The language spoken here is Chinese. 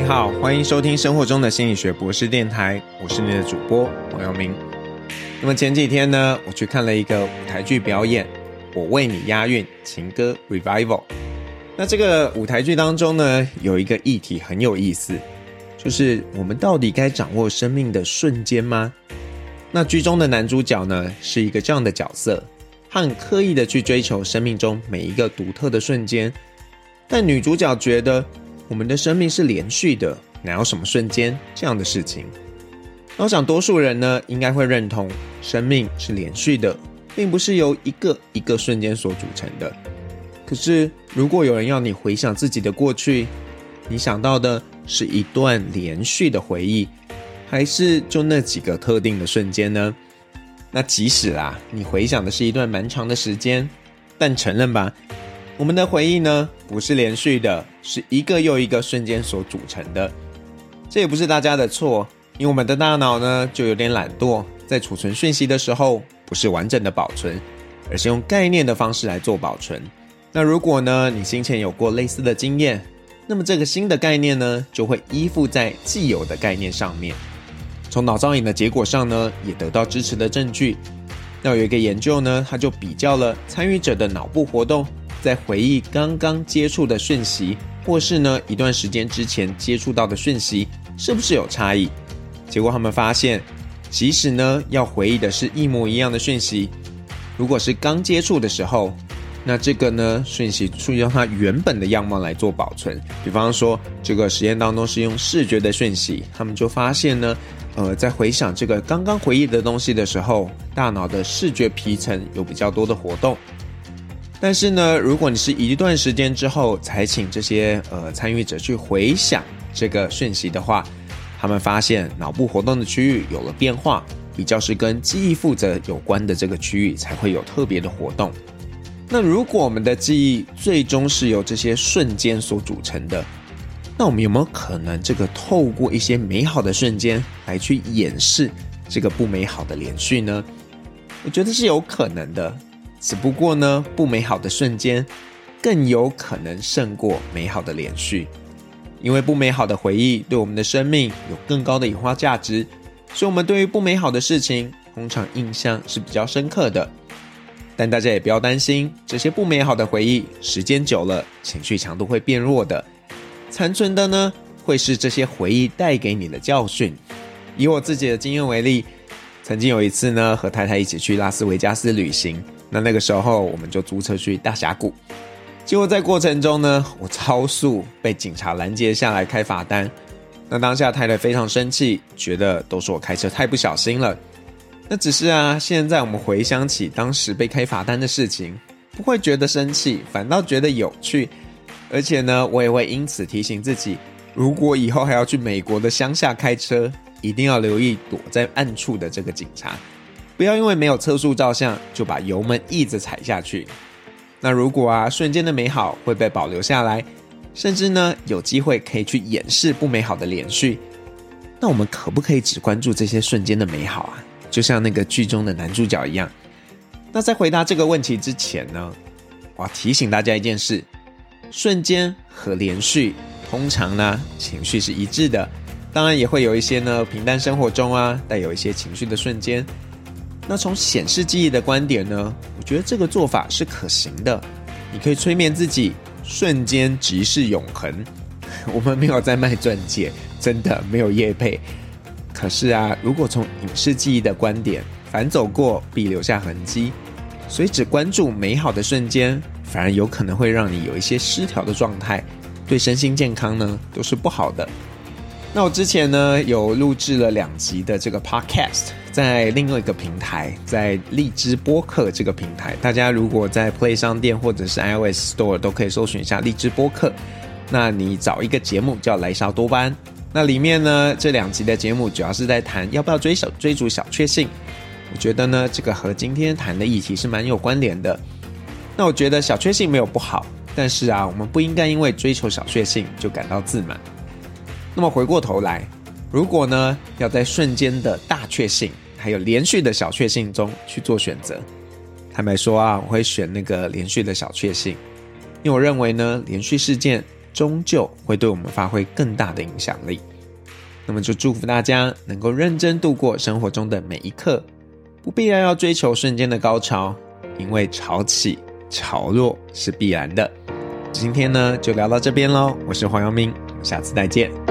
你好，欢迎收听生活中的心理学博士电台，我是你的主播黄耀明。那么前几天呢，我去看了一个舞台剧表演，《我为你押韵情歌 Revival》。那这个舞台剧当中呢，有一个议题很有意思，就是我们到底该掌握生命的瞬间吗？那剧中的男主角呢，是一个这样的角色，他很刻意的去追求生命中每一个独特的瞬间，但女主角觉得我们的生命是连续的，哪有什么瞬间这样的事情？我想多数人呢，应该会认同生命是连续的，并不是由一个一个瞬间所组成的。可是，如果有人要你回想自己的过去，你想到的是一段连续的回忆，还是就那几个特定的瞬间呢？那即使啊，你回想的是一段蛮长的时间，但承认吧，我们的回忆呢，不是连续的，是一个又一个瞬间所组成的。这也不是大家的错，因为我们的大脑呢，就有点懒惰，在储存讯息的时候，不是完整的保存，而是用概念的方式来做保存。那如果呢，你先前有过类似的经验，那么这个新的概念呢，就会依附在既有的概念上面。从脑造影的结果上呢，也得到支持的证据。要有一个研究呢，它就比较了参与者的脑部活动，在回忆刚刚接触的讯息，或是呢一段时间之前接触到的讯息，是不是有差异？结果他们发现，即使呢要回忆的是一模一样的讯息，如果是刚接触的时候，那这个呢，讯息是用它原本的样貌来做保存。比方说，这个实验当中是用视觉的讯息，他们就发现呢，呃，在回想这个刚刚回忆的东西的时候，大脑的视觉皮层有比较多的活动。但是呢，如果你是一段时间之后才请这些呃参与者去回想这个讯息的话，他们发现脑部活动的区域有了变化，比较是跟记忆负责有关的这个区域才会有特别的活动。那如果我们的记忆最终是由这些瞬间所组成的，那我们有没有可能这个透过一些美好的瞬间来去掩饰这个不美好的连续呢？我觉得是有可能的，只不过呢，不美好的瞬间更有可能胜过美好的连续，因为不美好的回忆对我们的生命有更高的隐化价值，所以我们对于不美好的事情通常印象是比较深刻的。但大家也不要担心，这些不美好的回忆，时间久了，情绪强度会变弱的。残存的呢，会是这些回忆带给你的教训。以我自己的经验为例，曾经有一次呢，和太太一起去拉斯维加斯旅行，那那个时候我们就租车去大峡谷，结果在过程中呢，我超速被警察拦截下来开罚单。那当下太太非常生气，觉得都是我开车太不小心了。那只是啊，现在我们回想起当时被开罚单的事情，不会觉得生气，反倒觉得有趣。而且呢，我也会因此提醒自己，如果以后还要去美国的乡下开车，一定要留意躲在暗处的这个警察，不要因为没有测速照相就把油门一直踩下去。那如果啊，瞬间的美好会被保留下来，甚至呢，有机会可以去掩饰不美好的连续，那我们可不可以只关注这些瞬间的美好啊？就像那个剧中的男主角一样。那在回答这个问题之前呢，我要提醒大家一件事：瞬间和连续通常呢情绪是一致的，当然也会有一些呢平淡生活中啊带有一些情绪的瞬间。那从显示记忆的观点呢，我觉得这个做法是可行的。你可以催眠自己，瞬间即是永恒。我们没有在卖钻戒，真的没有业配。可是啊，如果从影视记忆的观点，反走过必留下痕迹，所以只关注美好的瞬间，反而有可能会让你有一些失调的状态，对身心健康呢都是不好的。那我之前呢有录制了两集的这个 podcast，在另外一个平台，在荔枝播客这个平台，大家如果在 Play 商店或者是 iOS Store 都可以搜寻一下荔枝播客，那你找一个节目叫来烧多班。那里面呢，这两集的节目主要是在谈要不要追小追逐小确幸。我觉得呢，这个和今天谈的议题是蛮有关联的。那我觉得小确幸没有不好，但是啊，我们不应该因为追求小确幸就感到自满。那么回过头来，如果呢要在瞬间的大确幸还有连续的小确幸中去做选择，坦白说啊，我会选那个连续的小确幸，因为我认为呢，连续事件终究会对我们发挥更大的影响力。那么就祝福大家能够认真度过生活中的每一刻，不必然要追求瞬间的高潮，因为潮起潮落是必然的。今天呢就聊到这边喽，我是黄阳明，下次再见。